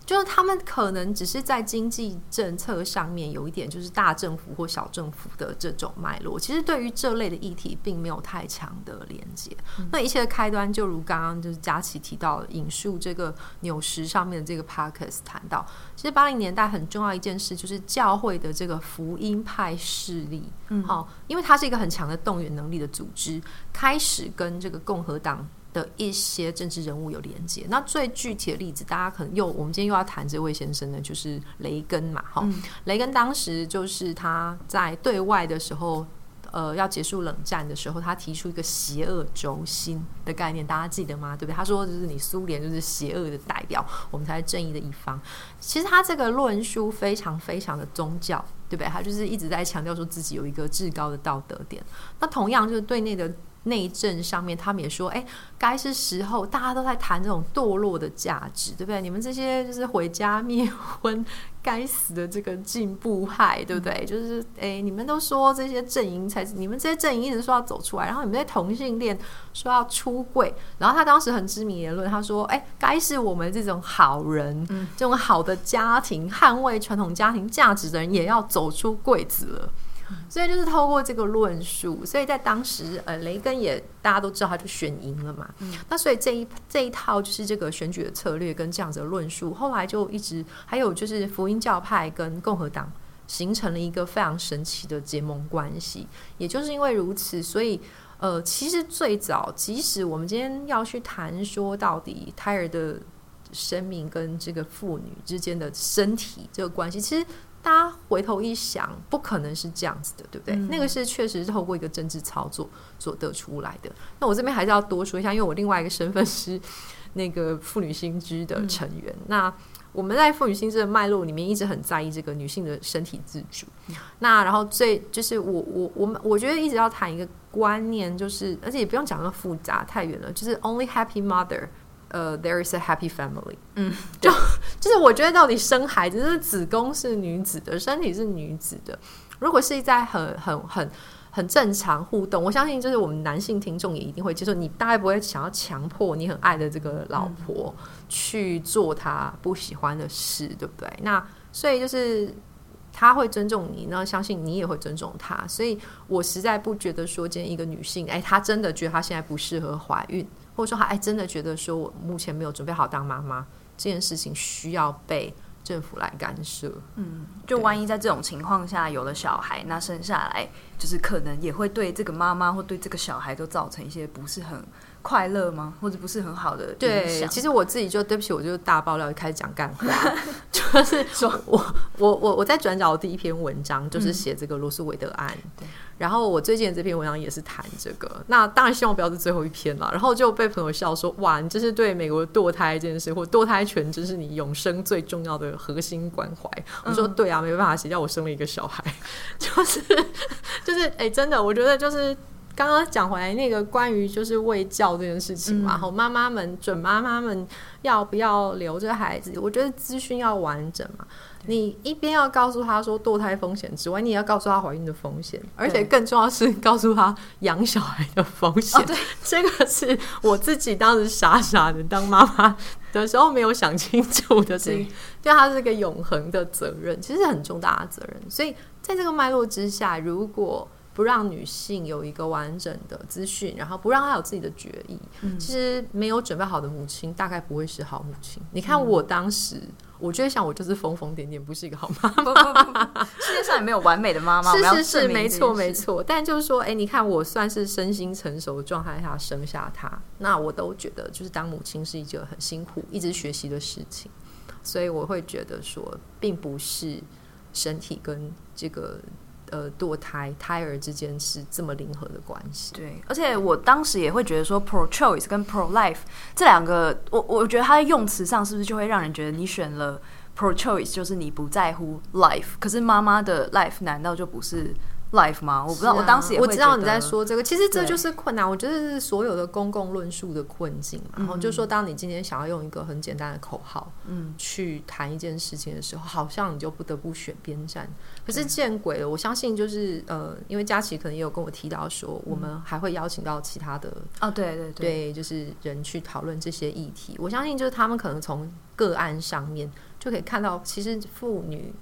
Speaker 3: 就是他们可能只是在经济政策上面有一点，就是大政府或小政府的这种脉络。其实对于这类的议题，并没有太强的连接。嗯、那一切的开端，就如刚刚就是佳琪提到引述这个纽时上面的这个 Podcast 谈到，其实八零年代很重要一件事，就是教会的这个福音派势力，嗯，好，因为它是一个很强的动员能力的组织，开始跟这个共和党。的一些政治人物有连接。那最具体的例子，大家可能又我们今天又要谈这位先生呢，就是雷根嘛，哈、嗯，雷根当时就是他在对外的时候，呃，要结束冷战的时候，他提出一个邪恶轴心的概念，大家记得吗？对不对？他说就是你苏联就是邪恶的代表，我们才是正义的一方。其实他这个论述非常非常的宗教，对不对？他就是一直在强调说自己有一个至高的道德点。那同样就是对内的。内政上面，他们也说，哎，该是时候，大家都在谈这种堕落的价值，对不对？你们这些就是回家灭婚。该死的这个进步派，对不对？嗯、就是诶，你们都说这些阵营才，你们这些阵营一直说要走出来，然后你们这些同性恋说要出柜，然后他当时很知名言论，他说：“诶，该是我们这种好人，嗯、这种好的家庭，捍卫传统家庭价值的人，也要走出柜子了。” 所以就是透过这个论述，所以在当时，呃，雷根也大家都知道他就选赢了嘛。嗯、那所以这一这一套就是这个选举的策略跟这样子的论述，后来就一直还有就是福音教派跟共和党形成了一个非常神奇的结盟关系。也就是因为如此，所以呃，其实最早，即使我们今天要去谈说到底胎儿的生命跟这个妇女之间的身体这个关系，其实。大家回头一想，不可能是这样子的，对不对？嗯、那个是确实是透过一个政治操作所得出来的。那我这边还是要多说一下，因为我另外一个身份是那个妇女新知的成员。嗯、那我们在妇女新知的脉络里面，一直很在意这个女性的身体自主。嗯、那然后最就是我我我们我觉得一直要谈一个观念，就是而且也不用讲那么复杂太远了，就是 only happy mother。呃、uh，there is a happy family。嗯，就就是我觉得到底生孩子，就是子宫是女子的，身体是女子的。如果是在很很很很正常互动，我相信就是我们男性听众也一定会接受。你大概不会想要强迫你很爱的这个老婆去做她不喜欢的事，对不对？那所以就是他会尊重你，那相信你也会尊重他。所以我实在不觉得说，今天一个女性，哎，她真的觉得她现在不适合怀孕。或者说，还哎，真的觉得说我目前没有准备好当妈妈这件事情，需要被政府来干涉。嗯，
Speaker 2: 就万一在这种情况下有了小孩，那生下来就是可能也会对这个妈妈或对这个小孩都造成一些不是很快乐吗？或者不是很好的？
Speaker 3: 对，其实我自己就对不起，我就大爆料，开始讲干话，就是说我我我我在转角的第一篇文章就是写这个罗素韦德案。对。然后我最近的这篇文章也是谈这个，那当然希望不要是最后一篇了。然后就被朋友笑说：“哇，你这是对美国堕胎这件事或堕胎权，这是你永生最重要的核心关怀。”我说：“对啊，没办法，谁叫我生了一个小孩，就是就是哎，真的，我觉得就是刚刚讲回来那个关于就是喂教这件事情嘛，然后妈妈们、准妈妈们要不要留着孩子？我觉得资讯要完整嘛。”你一边要告诉他说堕胎风险之外，你也要告诉他怀孕的风险，而且更重要是告诉他养小孩的风险。对，这个是我自己当时傻傻的当妈妈的时候没有想清楚的事情，对，它是一个永恒的责任，其实很重大的责任。所以在这个脉络之下，如果不让女性有一个完整的资讯，然后不让她有自己的决议，嗯、其实没有准备好的母亲大概不会是好母亲。你看我当时。我觉得想我就是疯疯癫癫，不是一个好妈妈。
Speaker 2: 世界上也没有完美的妈妈，
Speaker 3: 是是是，没错没错。但就是说，哎，你看我算是身心成熟的状态下生下他，那我都觉得就是当母亲是一件很辛苦、一直学习的事情。所以我会觉得说，并不是身体跟这个。呃，堕胎胎儿之间是这么零和的关系。
Speaker 2: 对，而且我当时也会觉得说，pro choice 跟 pro life 这两个，我我觉得它的用词上是不是就会让人觉得你选了 pro choice 就是你不在乎 life，可是妈妈的 life 难道就不是？life 吗？我不知道，啊、我当时也
Speaker 3: 知道你在说这个，其实这就是困难。我觉得是所有的公共论述的困境嘛。然后就是说，当你今天想要用一个很简单的口号，嗯，去谈一件事情的时候，好像你就不得不选边站。可是见鬼了！我相信就是呃，因为佳琪可能也有跟我提到说，我们还会邀请到其他的
Speaker 2: 哦，对对对，
Speaker 3: 对，就是人去讨论这些议题。我相信就是他们可能从个案上面就可以看到，其实妇女。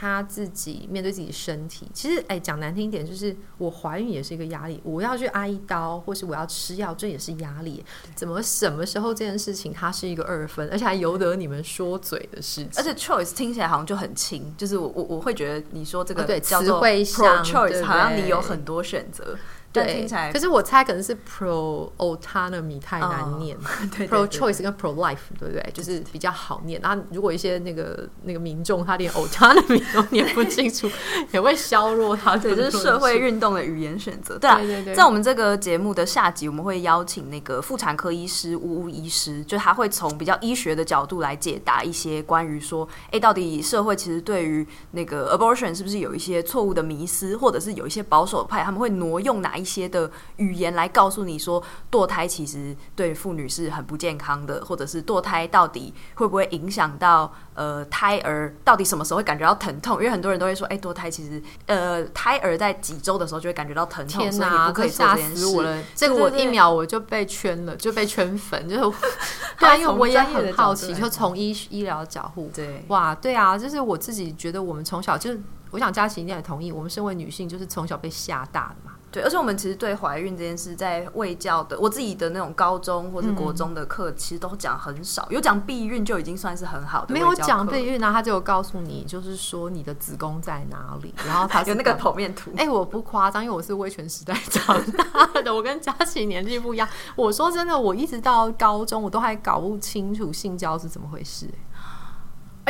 Speaker 3: 她自己面对自己身体，其实哎，讲难听一点，就是我怀孕也是一个压力。我要去挨一刀，或是我要吃药，这也是压力。怎么什么时候这件事情它是一个二分，而且还由得你们说嘴的事情？
Speaker 2: 而且 choice 听起来好像就很轻，就是我我我会觉得你说这个
Speaker 3: 对
Speaker 2: 叫做 pro choice，好像你有很多选择。对，可
Speaker 3: 是我猜可能是 pro autonomy 太难念，pro choice 跟 pro life 对不对？就是比较好念。然后如果一些那个那个民众他连 autonomy 都念不清楚，也会削弱他。
Speaker 2: 对，这是社会运动的语言选择。对啊，对对在我们这个节目的下集，我们会邀请那个妇产科医师吴吴医师，就他会从比较医学的角度来解答一些关于说，哎，到底社会其实对于那个 abortion 是不是有一些错误的迷思，或者是有一些保守派他们会挪用哪一些的语言来告诉你说，堕胎其实对妇女是很不健康的，或者是堕胎到底会不会影响到呃胎儿到底什么时候会感觉到疼痛？因为很多人都会说，哎，堕胎其实呃胎儿在几周的时候就会感觉到疼痛，所以你不可以做这件事。
Speaker 3: 我了，这个我一秒我就被圈了，就被圈粉，就是 对啊，因为我也很好奇，就从医医疗角度，对，哇，对啊，就是我自己觉得我们从小就。我想佳琪一定也同意，我们身为女性，就是从小被吓大的嘛。
Speaker 2: 对，而且我们其实对怀孕这件事，在卫教的我自己的那种高中或者国中的课，其实都讲很少。有讲避孕就已经算是很好的。
Speaker 3: 没有讲避孕呢，他就有告诉你，就是说你的子宫在哪里，然后他
Speaker 2: 有那个剖面图。
Speaker 3: 哎、欸，我不夸张，因为我是威权时代长大的，我跟佳琪年纪不一样。我说真的，我一直到高中，我都还搞不清楚性交是怎么回事。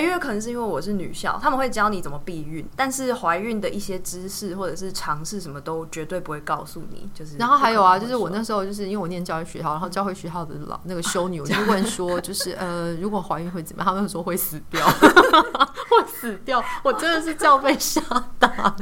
Speaker 2: 因为可能是因为我是女校，他们会教你怎么避孕，但是怀孕的一些知识或者是尝试什么都绝对不会告诉你。就是，
Speaker 3: 然后还有啊，就是我那时候就是因为我念教育学校，然后教会学校的老那个修女，我就问说，就是呃，如果怀孕会怎么样？他们说会死掉，会死掉。我真的是叫被吓大的。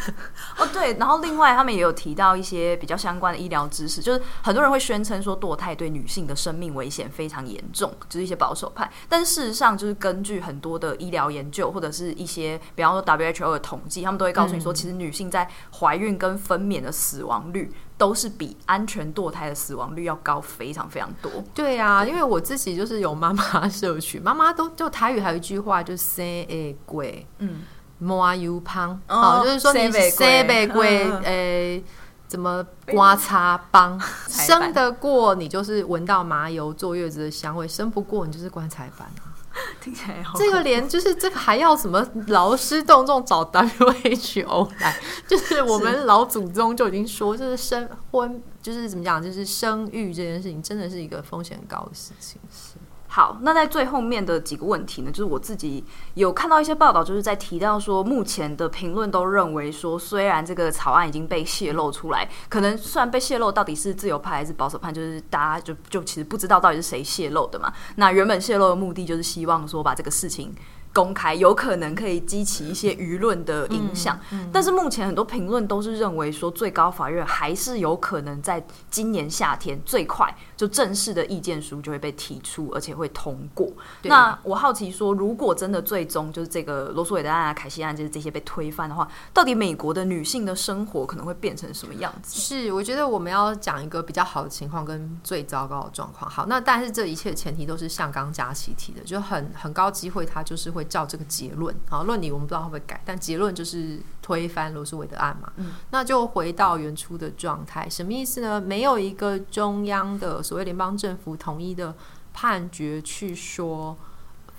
Speaker 2: 哦，对，然后另外他们也有提到一些比较相关的医疗知识，就是很多人会宣称说堕胎对女性的生命危险非常严重，就是一些保守派，但事实上就是根据很多的。医疗研究或者是一些，比方说 WHO 的统计，他们都会告诉你说，其实女性在怀孕跟分娩的死亡率都是比安全堕胎的死亡率要高非常非常多。
Speaker 3: 对啊，因为我自己就是有妈妈社群，妈妈都就台语还有一句话，就是生诶贵，嗯，摸油胖，哦，就是说你生诶贵，诶，怎么刮擦帮？生得过你就是闻到麻油坐月子的香味，生不过你就是棺材板啊。
Speaker 2: 听起来好，
Speaker 3: 这个连就是这个还要什么劳师动众找 WHO 来，就是我们老祖宗就已经说，就是生婚就是怎么讲，就是生育这件事情真的是一个风险高的事情。是。
Speaker 2: 好，那在最后面的几个问题呢，就是我自己有看到一些报道，就是在提到说，目前的评论都认为说，虽然这个草案已经被泄露出来，可能虽然被泄露到底是自由派还是保守派，就是大家就就其实不知道到底是谁泄露的嘛。那原本泄露的目的就是希望说把这个事情。公开有可能可以激起一些舆论的影响，嗯嗯、但是目前很多评论都是认为说，最高法院还是有可能在今年夏天最快就正式的意见书就会被提出，而且会通过。那我好奇说，如果真的最终就是这个罗诉韦德案啊、凯西案，就是这些被推翻的话，到底美国的女性的生活可能会变成什么样子？
Speaker 3: 是，我觉得我们要讲一个比较好的情况跟最糟糕的状况。好，那但是这一切前提都是像刚佳琪提的，就很很高机会，它就是会。照这个结论，好，论理我们不知道会不会改，但结论就是推翻罗斯韦德案嘛，嗯，那就回到原初的状态，什么意思呢？没有一个中央的所谓联邦政府统一的判决去说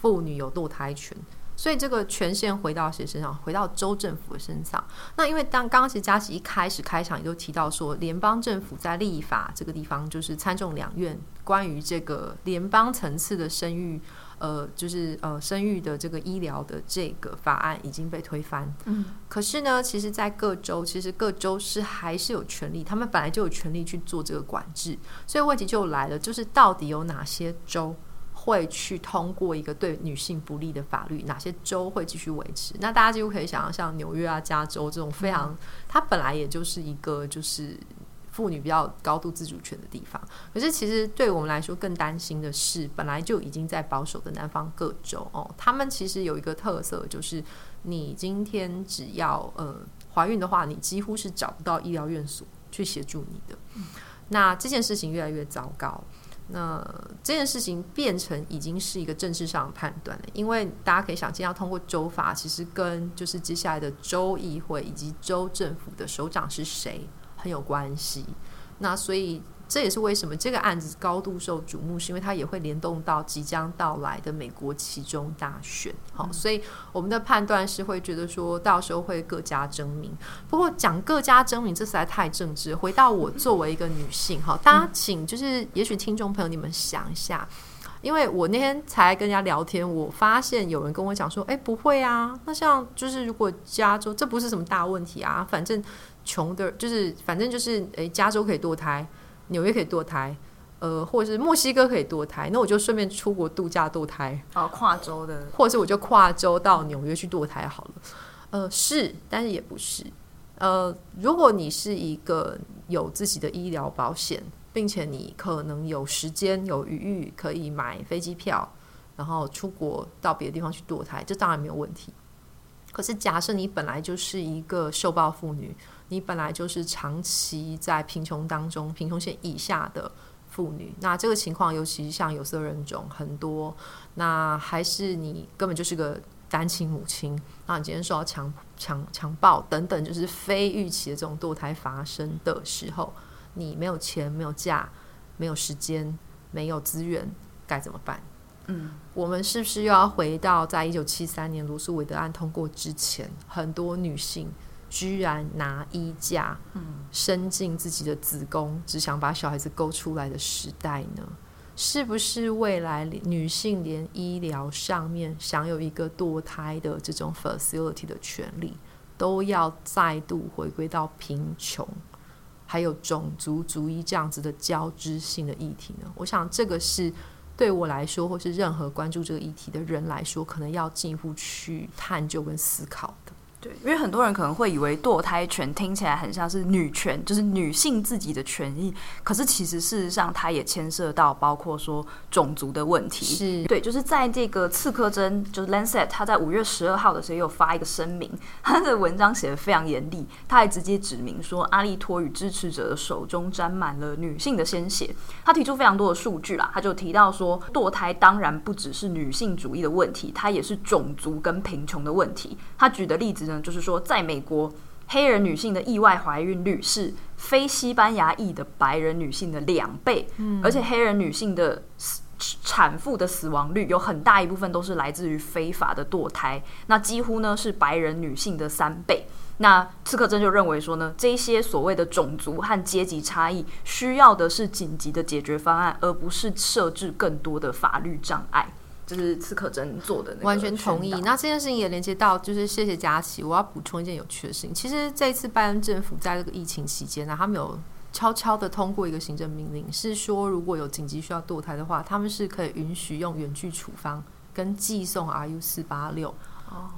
Speaker 3: 妇女有堕胎权，所以这个权限回到谁身上？回到州政府的身上。那因为当刚刚其实佳琪一开始开场也就提到说，联邦政府在立法这个地方，就是参众两院关于这个联邦层次的生育。呃，就是呃，生育的这个医疗的这个法案已经被推翻。嗯，可是呢，其实，在各州，其实各州是还是有权利，他们本来就有权利去做这个管制。所以问题就来了，就是到底有哪些州会去通过一个对女性不利的法律？哪些州会继续维持？那大家几乎可以想象，像纽约啊、加州这种非常，嗯、它本来也就是一个就是。妇女比较高度自主权的地方，可是其实对我们来说更担心的是，本来就已经在保守的南方各州哦，他们其实有一个特色，就是你今天只要呃怀孕的话，你几乎是找不到医疗院所去协助你的。那这件事情越来越糟糕，那这件事情变成已经是一个政治上的判断了，因为大家可以想见，要通过州法，其实跟就是接下来的州议会以及州政府的首长是谁。很有关系，那所以这也是为什么这个案子高度受瞩目，是因为它也会联动到即将到来的美国其中大选。好，嗯、所以我们的判断是会觉得说到时候会各家争鸣。不过讲各家争鸣，这实在太政治。回到我作为一个女性，哈，大家请就是，也许听众朋友你们想一下，因为我那天才跟人家聊天，我发现有人跟我讲说，哎，不会啊，那像就是如果加州，这不是什么大问题啊，反正。穷的，就是反正就是，诶，加州可以堕胎，纽约可以堕胎，呃，或者是墨西哥可以堕胎，那我就顺便出国度假堕胎，
Speaker 2: 哦，跨州的，
Speaker 3: 或者是我就跨州到纽约去堕胎好了，呃，是，但是也不是，呃，如果你是一个有自己的医疗保险，并且你可能有时间有余裕可以买飞机票，然后出国到别的地方去堕胎，这当然没有问题。可是假设你本来就是一个受暴妇女，你本来就是长期在贫穷当中，贫穷线以下的妇女，那这个情况，尤其像有色人种很多，那还是你根本就是个单亲母亲，那你今天受到强强强暴等等，就是非预期的这种堕胎发生的时候，你没有钱、没有假、没有时间、没有资源，该怎么办？嗯，我们是不是又要回到在一九七三年罗诉韦德案通过之前，很多女性居然拿衣架，嗯，伸进自己的子宫，只想把小孩子勾出来的时代呢？是不是未来女性连医疗上面享有一个堕胎的这种 facility 的权利，都要再度回归到贫穷，还有种族主义这样子的交织性的议题呢？我想这个是对我来说，或是任何关注这个议题的人来说，可能要进一步去探究跟思考。
Speaker 2: 对，因为很多人可能会以为堕胎权听起来很像是女权，就是女性自己的权益。可是其实事实上，它也牵涉到包括说种族的问题。
Speaker 3: 是
Speaker 2: 对，就是在这个刺客针，就是 Lancet，他在五月十二号的时候有发一个声明，他的文章写得非常严厉，他还直接指明说，阿利托与支持者的手中沾满了女性的鲜血。他提出非常多的数据啦，他就提到说，堕胎当然不只是女性主义的问题，它也是种族跟贫穷的问题。他举的例子。就是说，在美国，黑人女性的意外怀孕率是非西班牙裔的白人女性的两倍，嗯，而且黑人女性的产妇的死亡率有很大一部分都是来自于非法的堕胎，那几乎呢是白人女性的三倍。那刺客真就认为说呢，这些所谓的种族和阶级差异，需要的是紧急的解决方案，而不是设置更多的法律障碍。就是刺客真做的那个，
Speaker 3: 完全同意。那这件事情也连接到，就是谢谢佳琪。我要补充一件有趣的事情，其实这一次拜登政府在这个疫情期间呢，他们有悄悄的通过一个行政命令，是说如果有紧急需要堕胎的话，他们是可以允许用远距处方跟寄送 RU 四八六。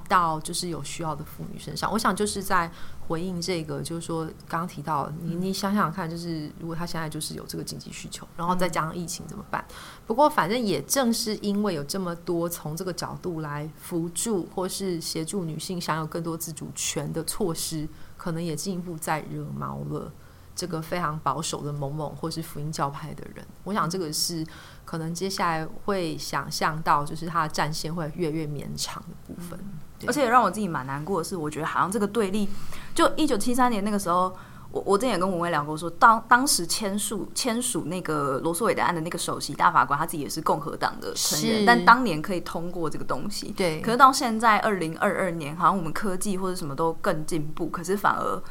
Speaker 3: 到就是有需要的妇女身上，我想就是在回应这个，就是说刚刚提到你，你想想看，就是如果他现在就是有这个紧急需求，然后再加上疫情怎么办？不过反正也正是因为有这么多从这个角度来扶助或是协助女性享有更多自主权的措施，可能也进一步在惹毛了。这个非常保守的某某或是福音教派的人，我想这个是可能接下来会想象到，就是他的战线会越来越绵长的部分。
Speaker 2: 而且让我自己蛮难过的是，我觉得好像这个对立，就一九七三年那个时候，我我之前也跟文威聊过说，说当当时签署签署那个罗素韦德案的那个首席大法官，他自己也是共和党的成员，但当年可以通过这个东西，
Speaker 3: 对。
Speaker 2: 可是到现在二零二二年，好像我们科技或者什么都更进步，可是反而。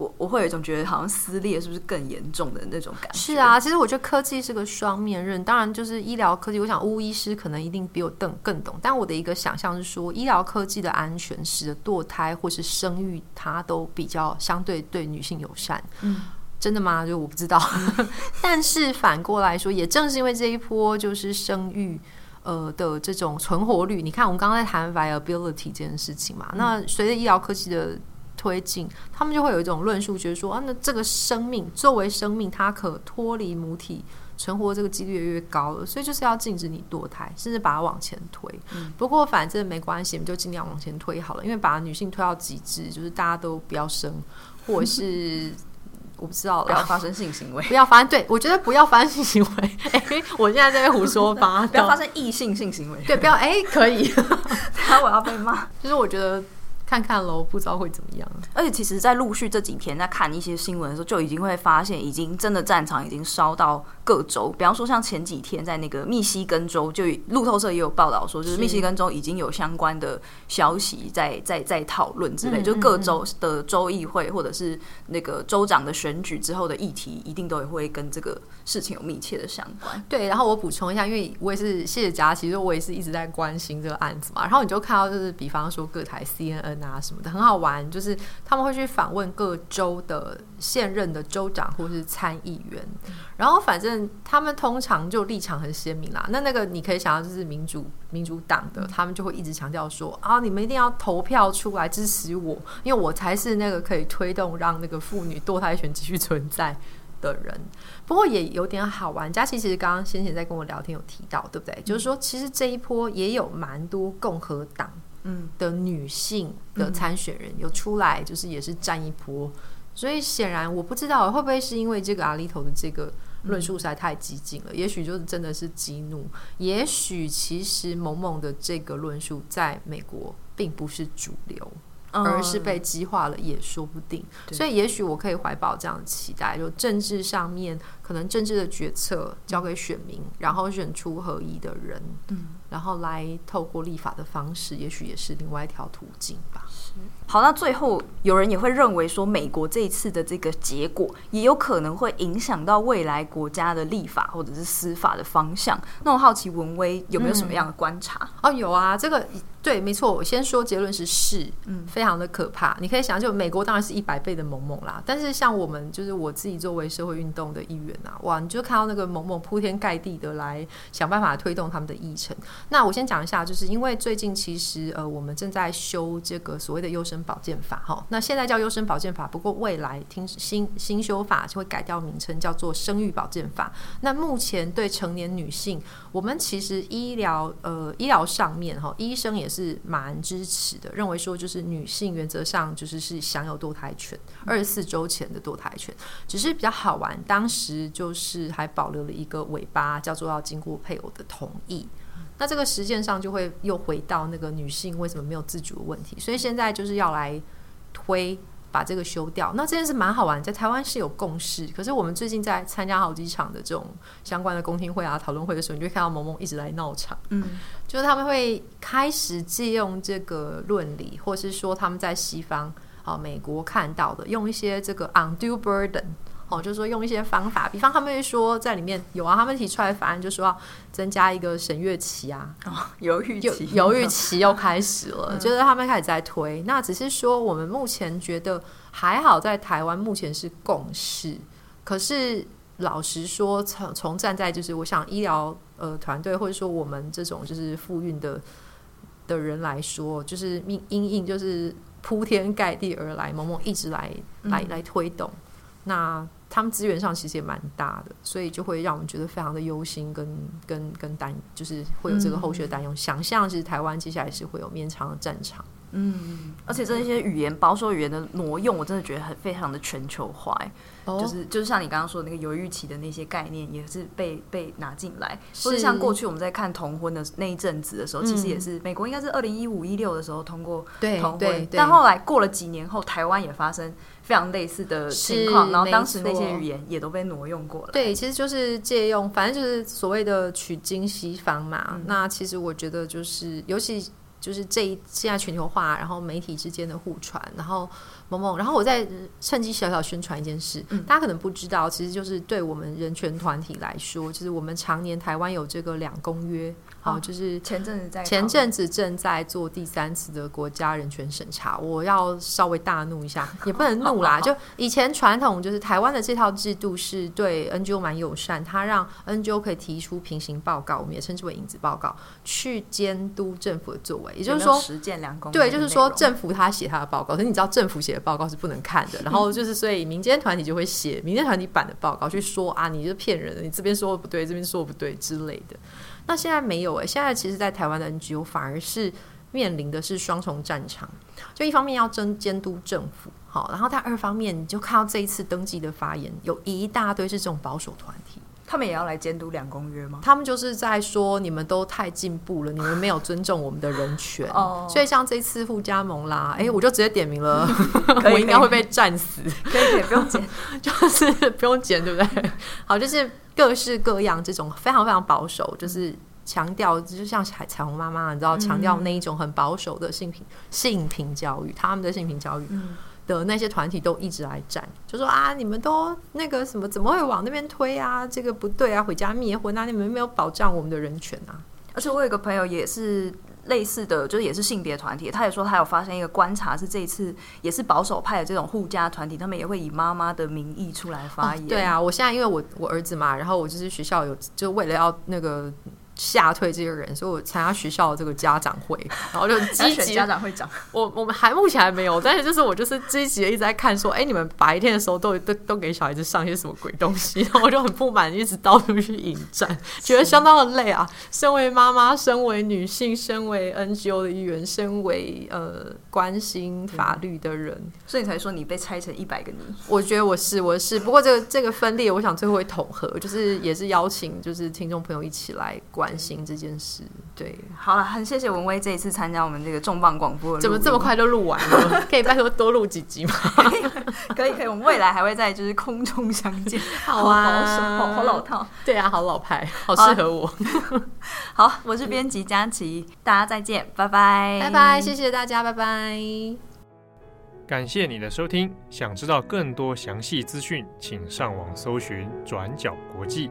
Speaker 2: 我我会有一种觉得好像撕裂是不是更严重的那种感觉？
Speaker 3: 是啊，其实我觉得科技是个双面刃。当然，就是医疗科技，我想巫医师可能一定比我更更懂。但我的一个想象是说，医疗科技的安全使得堕胎或是生育，它都比较相对对女性友善。嗯，真的吗？就我不知道。但是反过来说，也正是因为这一波就是生育呃的这种存活率，你看我们刚刚在谈 viability 这件事情嘛，嗯、那随着医疗科技的推进，他们就会有一种论述，觉得说啊，那这个生命作为生命，它可脱离母体存活这个几率越来越高了，所以就是要禁止你堕胎，甚至把它往前推。嗯、不过反正没关系，我们就尽量往前推好了，因为把女性推到极致，就是大家都不要生，或者是 我不知道了，
Speaker 2: 不要发生性行为，
Speaker 3: 不要发生。对，我觉得不要发生性行为。哎，我现在在胡说八道，
Speaker 2: 不要发生异性性行为。
Speaker 3: 对，不要哎，可以。
Speaker 2: 他我要被骂，
Speaker 3: 就是我觉得。看看喽，不知道会怎么样。
Speaker 2: 而且其实，在陆续这几天在看一些新闻的时候，就已经会发现，已经真的战场已经烧到各州。比方说，像前几天在那个密西根州，就路透社也有报道说，就是密西根州已经有相关的消息在在在讨论之类，就各州的州议会或者是那个州长的选举之后的议题，一定都也会跟这个事情有密切的相关。
Speaker 3: 对，然后我补充一下，因为我也是谢谢佳琪，其实我也是一直在关心这个案子嘛。然后你就看到，就是比方说各台 CNN。啊什么的很好玩，就是他们会去访问各州的现任的州长或是参议员，然后反正们他们通常就立场很鲜明啦。那那个你可以想到，就是民主民主党的，他们就会一直强调说啊，你们一定要投票出来支持我，因为我才是那个可以推动让那个妇女堕胎权继续存在的人。不过也有点好玩，佳琪其实刚刚先前在跟我聊天有提到，对不对？嗯、就是说，其实这一波也有蛮多共和党嗯的女性的参选人有出来，就是也是站一波。所以显然我不知道会不会是因为这个阿里头的这个论述实在太激进了，嗯、也许就是真的是激怒，也许其实某某的这个论述在美国并不是主流，嗯、而是被激化了也说不定。对。所以也许我可以怀抱这样的期待，就政治上面可能政治的决策交给选民，嗯、然后选出合宜的人，嗯，然后来透过立法的方式，也许也是另外一条途径吧。
Speaker 2: 好，那最后有人也会认为说，美国这一次的这个结果也有可能会影响到未来国家的立法或者是司法的方向。那我好奇文威有没有什么样的观察？
Speaker 3: 嗯、哦，有啊，这个对，没错。我先说结论是是，嗯，非常的可怕。你可以想，就美国当然是一百倍的猛猛啦，但是像我们就是我自己作为社会运动的一员啊，哇，你就看到那个猛猛铺天盖地的来想办法推动他们的议程。那我先讲一下，就是因为最近其实呃，我们正在修这个所谓的优生保健法哈，那现在叫优生保健法，不过未来听新新修法就会改掉名称，叫做生育保健法。那目前对成年女性，我们其实医疗呃医疗上面哈，医生也是蛮支持的，认为说就是女性原则上就是是享有堕胎权，二十四周前的堕胎权，只是比较好玩，当时就是还保留了一个尾巴，叫做要经过配偶的同意。那这个实践上就会又回到那个女性为什么没有自主的问题，所以现在就是要来推把这个修掉。那这件事蛮好玩，在台湾是有共识，可是我们最近在参加好几场的这种相关的公听会啊、讨论会的时候，你就会看到萌萌一直来闹场，嗯，就是他们会开始借用这个论理，或是说他们在西方啊美国看到的，用一些这个 undue burden。哦，就是说用一些方法，比方他们会说在里面有啊，他们提出来的法案就说要增加一个审阅期啊，哦，犹豫期，犹豫期又开始了，就是他们开始在推。那只是说我们目前觉得还好，在台湾目前是共识。可是老实说，从从站在就是我想医疗呃团队或者说我们这种就是复运的的人来说，就是命因应就是铺天盖地而来，萌萌一直来来来推动那。他们资源上其实也蛮大的，所以就会让我们觉得非常的忧心跟，跟跟担，就是会有这个后续的担忧。想象其实台湾接下来是会有绵长的战场。
Speaker 2: 嗯，而且这些语言保守语言的挪用，我真的觉得很非常的全球化。哦、就是就是像你刚刚说的那个犹豫期的那些概念，也是被被拿进来，是或者像过去我们在看同婚的那一阵子的时候，嗯、其实也是美国应该是二零一五一六的时候通过同婚，但后来过了几年后，台湾也发生非常类似的情况，然后当时那些语言也都被挪用过了。
Speaker 3: 对，其实就是借用，反正就是所谓的取经西方嘛。嗯、那其实我觉得就是，尤其就是这一现在全球化，然后媒体之间的互传，然后。萌萌，然后我再趁机小小宣传一件事，嗯、大家可能不知道，其实就是对我们人权团体来说，就是我们常年台湾有这个两公约，好、哦，就是
Speaker 2: 前阵子在
Speaker 3: 前阵子正在做第三次的国家人权审查，我要稍微大怒一下，也不能怒啦，就以前传统就是台湾的这套制度是对 NGO 蛮友善，它让 NGO 可以提出平行报告，我们也称之为影子报告，去监督政府的作为，也就是说
Speaker 2: 实践两公约，
Speaker 3: 对，就是说政府他写他的报告，可是你知道政府写的报告是不能看的，然后就是所以民间团体就会写民间团体版的报告，去说啊，你是骗人的，你这边说的不对，这边说的不对之类的。那现在没有诶、欸，现在其实，在台湾的 NGO 反而是面临的是双重战场，就一方面要争监督政府，好，然后他二方面你就看到这一次登记的发言，有一大堆是这种保守团体。
Speaker 2: 他们也要来监督两公约吗？
Speaker 3: 他们就是在说你们都太进步了，你们没有尊重我们的人权。哦，所以像这次互加盟啦，哎、欸，我就直接点名了，我应该会被战死。
Speaker 2: 可以，可以，不用剪，
Speaker 3: 就是不用剪，对不对？好，就是各式各样这种非常非常保守，就是强调，就像彩彩虹妈妈，你知道，强调那一种很保守的性平性平教育，他们的性平教育。嗯的那些团体都一直来站，就说啊，你们都那个什么，怎么会往那边推啊？这个不对啊，回家灭婚啊！你们没有保障我们的人权啊！
Speaker 2: 而且我有一个朋友也是类似的就是也是性别团体，他也说他有发现一个观察，是这一次也是保守派的这种护家团体，他们也会以妈妈的名义出来发言。
Speaker 3: 哦、对啊，我现在因为我我儿子嘛，然后我就是学校有就为了要那个。吓退这些人，所以我参加学校的这个家长会，然后就积极
Speaker 2: 家长会长。
Speaker 3: 我我们还目前还没有，但是就是我就是积极的一直在看，说，哎、欸，你们白天的时候都都都给小孩子上些什么鬼东西，然后我就很不满，一直到处去引战，觉得相当的累啊。身为妈妈，身为女性，身为 NGO 的一员，身为呃关心法律的人，
Speaker 2: 所以你才说你被拆成一百个你。
Speaker 3: 我觉得我是我是，不过这个这个分裂，我想最后会统合，就是也是邀请就是听众朋友一起来关。关心这件事，对，
Speaker 2: 好了，很谢谢文威这一次参加我们这个重磅广播，
Speaker 3: 怎么这么快就录完了？可以拜托多录几集吗？
Speaker 2: 可以，可以，我们未来还会在就是空中相见。
Speaker 3: 好啊，
Speaker 2: 好，好，好老套，
Speaker 3: 对啊，好老派，好适合我。
Speaker 2: 好，好，我是编辑佳琪，大家再见，拜拜，
Speaker 3: 拜拜，谢谢大家，拜拜。
Speaker 1: 感谢你的收听，想知道更多详细资讯，请上网搜寻转角国际。